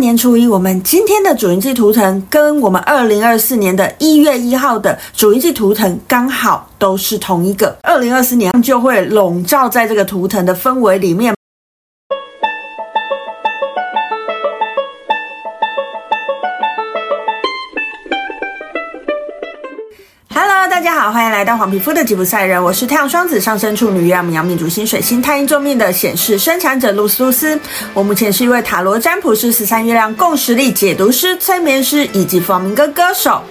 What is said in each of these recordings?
年初一，我们今天的主印记图腾跟我们二零二四年的一月一号的主印记图腾刚好都是同一个，二零二四年就会笼罩在这个图腾的氛围里面。大家好，欢迎来到黄皮肤的吉普赛人，我是太阳双子上升处女月亮羊命主星水星太阴坐命的显示生产者露丝露丝。我目前是一位塔罗占卜师、十三月亮共识力解读师、催眠师以及房明哥歌手。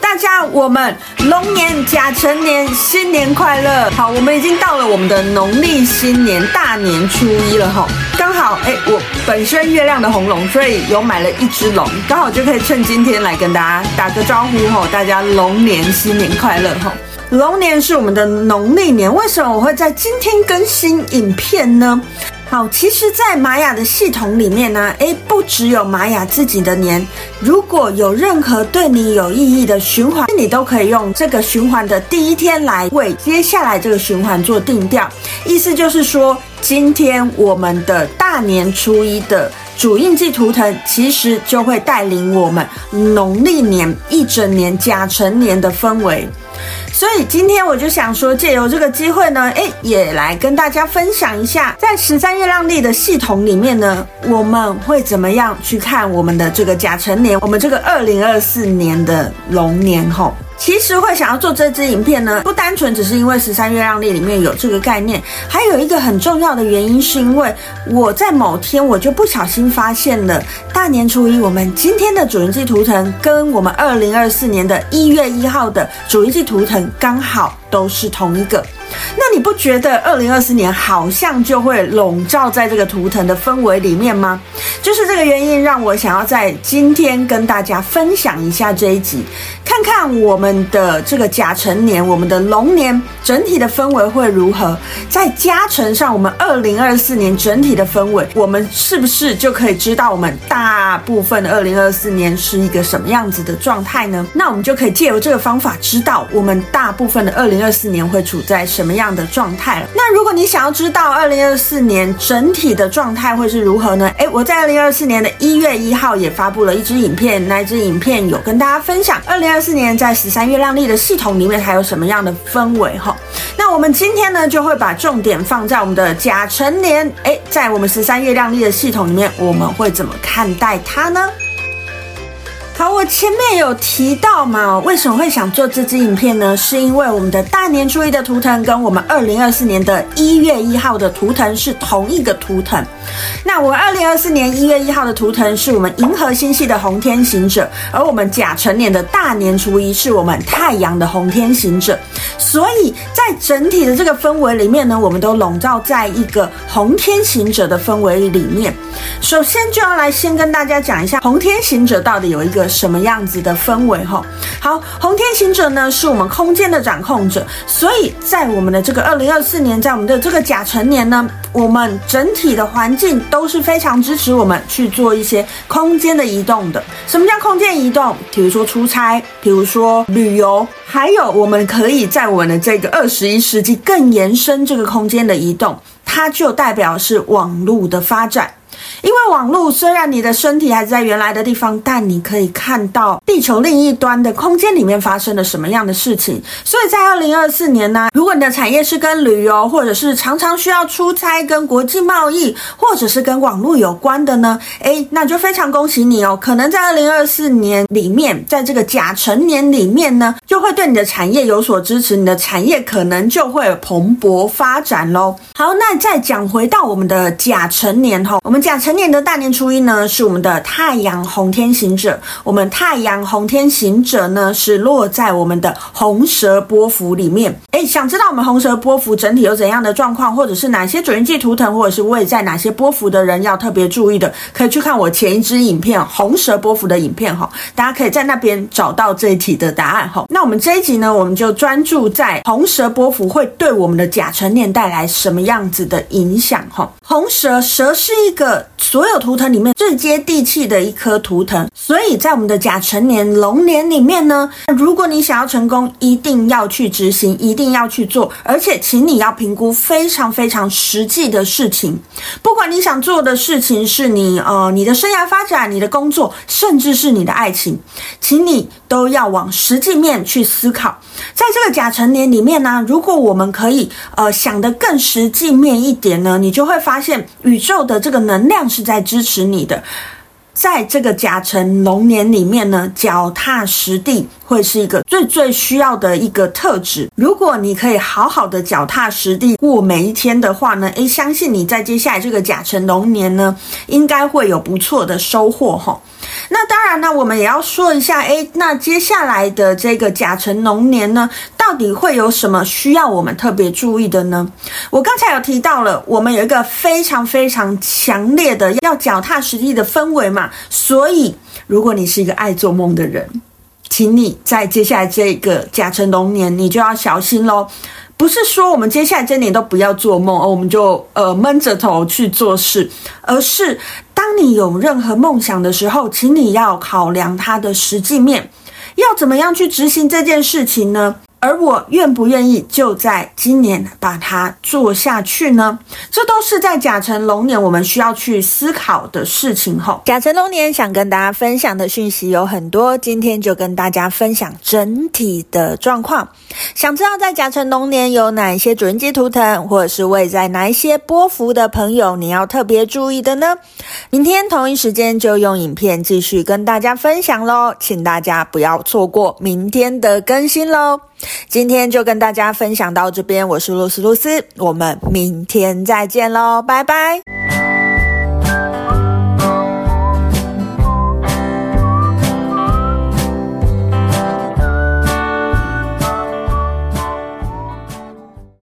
大家，我们龙年甲辰年新年快乐！好，我们已经到了我们的农历新年大年初一了哈，刚好哎，我本身月亮的红龙，所以有买了一只龙，刚好就可以趁今天来跟大家打个招呼哈，大家龙年新年快乐哈！龙年是我们的农历年，为什么我会在今天更新影片呢？好，其实，在玛雅的系统里面呢，诶，不只有玛雅自己的年，如果有任何对你有意义的循环，你都可以用这个循环的第一天来为接下来这个循环做定调。意思就是说，今天我们的大年初一的主印记图腾，其实就会带领我们农历年一整年甲辰年的氛围。所以今天我就想说，借由这个机会呢，哎，也来跟大家分享一下，在十三月亮历的系统里面呢，我们会怎么样去看我们的这个甲辰年，我们这个二零二四年的龙年吼。其实会想要做这支影片呢，不单纯只是因为十三月亮历里面有这个概念，还有一个很重要的原因，是因为我在某天我就不小心发现了大年初一，我们今天的主印记图腾跟我们二零二四年的一月一号的主印记图腾刚好都是同一个。那你不觉得二零二四年好像就会笼罩在这个图腾的氛围里面吗？就是这个原因让我想要在今天跟大家分享一下这一集，看看我们的这个甲辰年，我们的龙年整体的氛围会如何，再加成上我们二零二四年整体的氛围，我们是不是就可以知道我们大部分的二零二四年是一个什么样子的状态呢？那我们就可以借由这个方法知道我们大部分的二零二四年会处在什么样的状态了？那如果你想要知道二零二四年整体的状态会是如何呢？诶，我在二零二四年的一月一号也发布了一支影片，那一支影片有跟大家分享二零二四年在十三三月亮丽的系统里面还有什么样的氛围哈。那我们今天呢就会把重点放在我们的甲辰年，哎，在我们十三月亮丽的系统里面，我们会怎么看待它呢？好，我前面有提到嘛，为什么会想做这支影片呢？是因为我们的大年初一的图腾跟我们二零二四年的一月一号的图腾是同一个图腾。那我二零二四年一月一号的图腾是我们银河星系的红天行者，而我们甲辰年的大年初一是我们太阳的红天行者。所以在整体的这个氛围里面呢，我们都笼罩在一个红天行者的氛围里面。首先就要来先跟大家讲一下红天行者到底有一个什么样子的氛围哈？好，红天行者呢是我们空间的掌控者，所以在我们的这个二零二四年，在我们的这个甲辰年呢，我们整体的环境都是非常支持我们去做一些空间的移动的。什么叫空间移动？比如说出差，比如说旅游，还有我们可以在我们的这个二十一世纪更延伸这个空间的移动，它就代表是网络的发展。因为网络虽然你的身体还在原来的地方，但你可以看到地球另一端的空间里面发生了什么样的事情。所以在二零二四年呢，如果你的产业是跟旅游，或者是常常需要出差、跟国际贸易，或者是跟网络有关的呢，诶，那就非常恭喜你哦！可能在二零二四年里面，在这个甲辰年里面呢，就会对你的产业有所支持，你的产业可能就会蓬勃发展喽。好，那再讲回到我们的甲辰年哈，我们讲。成年的大年初一呢，是我们的太阳红天行者。我们太阳红天行者呢，是落在我们的红蛇波符里面。哎，想知道我们红蛇波幅整体有怎样的状况，或者是哪些主印记图腾，或者是位在哪些波幅的人要特别注意的，可以去看我前一支影片红蛇波幅的影片哈。大家可以在那边找到这一题的答案哈。那我们这一集呢，我们就专注在红蛇波幅会对我们的甲辰年带来什么样子的影响哈。红蛇蛇是一个。所有图腾里面最接地气的一颗图腾。所以在我们的甲辰年龙年里面呢，如果你想要成功，一定要去执行，一定要去做，而且请你要评估非常非常实际的事情。不管你想做的事情是你呃你的生涯发展、你的工作，甚至是你的爱情，请你都要往实际面去思考。在这个甲辰年里面呢，如果我们可以呃想得更实际面一点呢，你就会发现宇宙的这个能量是在支持你的。在这个甲辰龙年里面呢，脚踏实地会是一个最最需要的一个特质。如果你可以好好的脚踏实地过每一天的话呢，诶，相信你在接下来这个甲辰龙年呢，应该会有不错的收获哈。那当然呢，我们也要说一下，诶，那接下来的这个甲辰龙年呢，到底会有什么需要我们特别注意的呢？我刚才有提到了，我们有一个非常非常强烈的要脚踏实地的氛围嘛，所以如果你是一个爱做梦的人，请你在接下来这个甲辰龙年，你就要小心喽。不是说我们接下来这年都不要做梦，我们就呃闷着头去做事，而是当你有任何梦想的时候，请你要考量它的实际面，要怎么样去执行这件事情呢？而我愿不愿意就在今年把它做下去呢？这都是在甲辰龙年我们需要去思考的事情。吼，甲辰龙年想跟大家分享的讯息有很多，今天就跟大家分享整体的状况。想知道在甲辰龙年有哪一些主人机图腾，或者是位在哪一些波幅的朋友，你要特别注意的呢？明天同一时间就用影片继续跟大家分享喽，请大家不要错过明天的更新喽。今天就跟大家分享到这边，我是露丝露丝，我们明天再见喽，拜拜。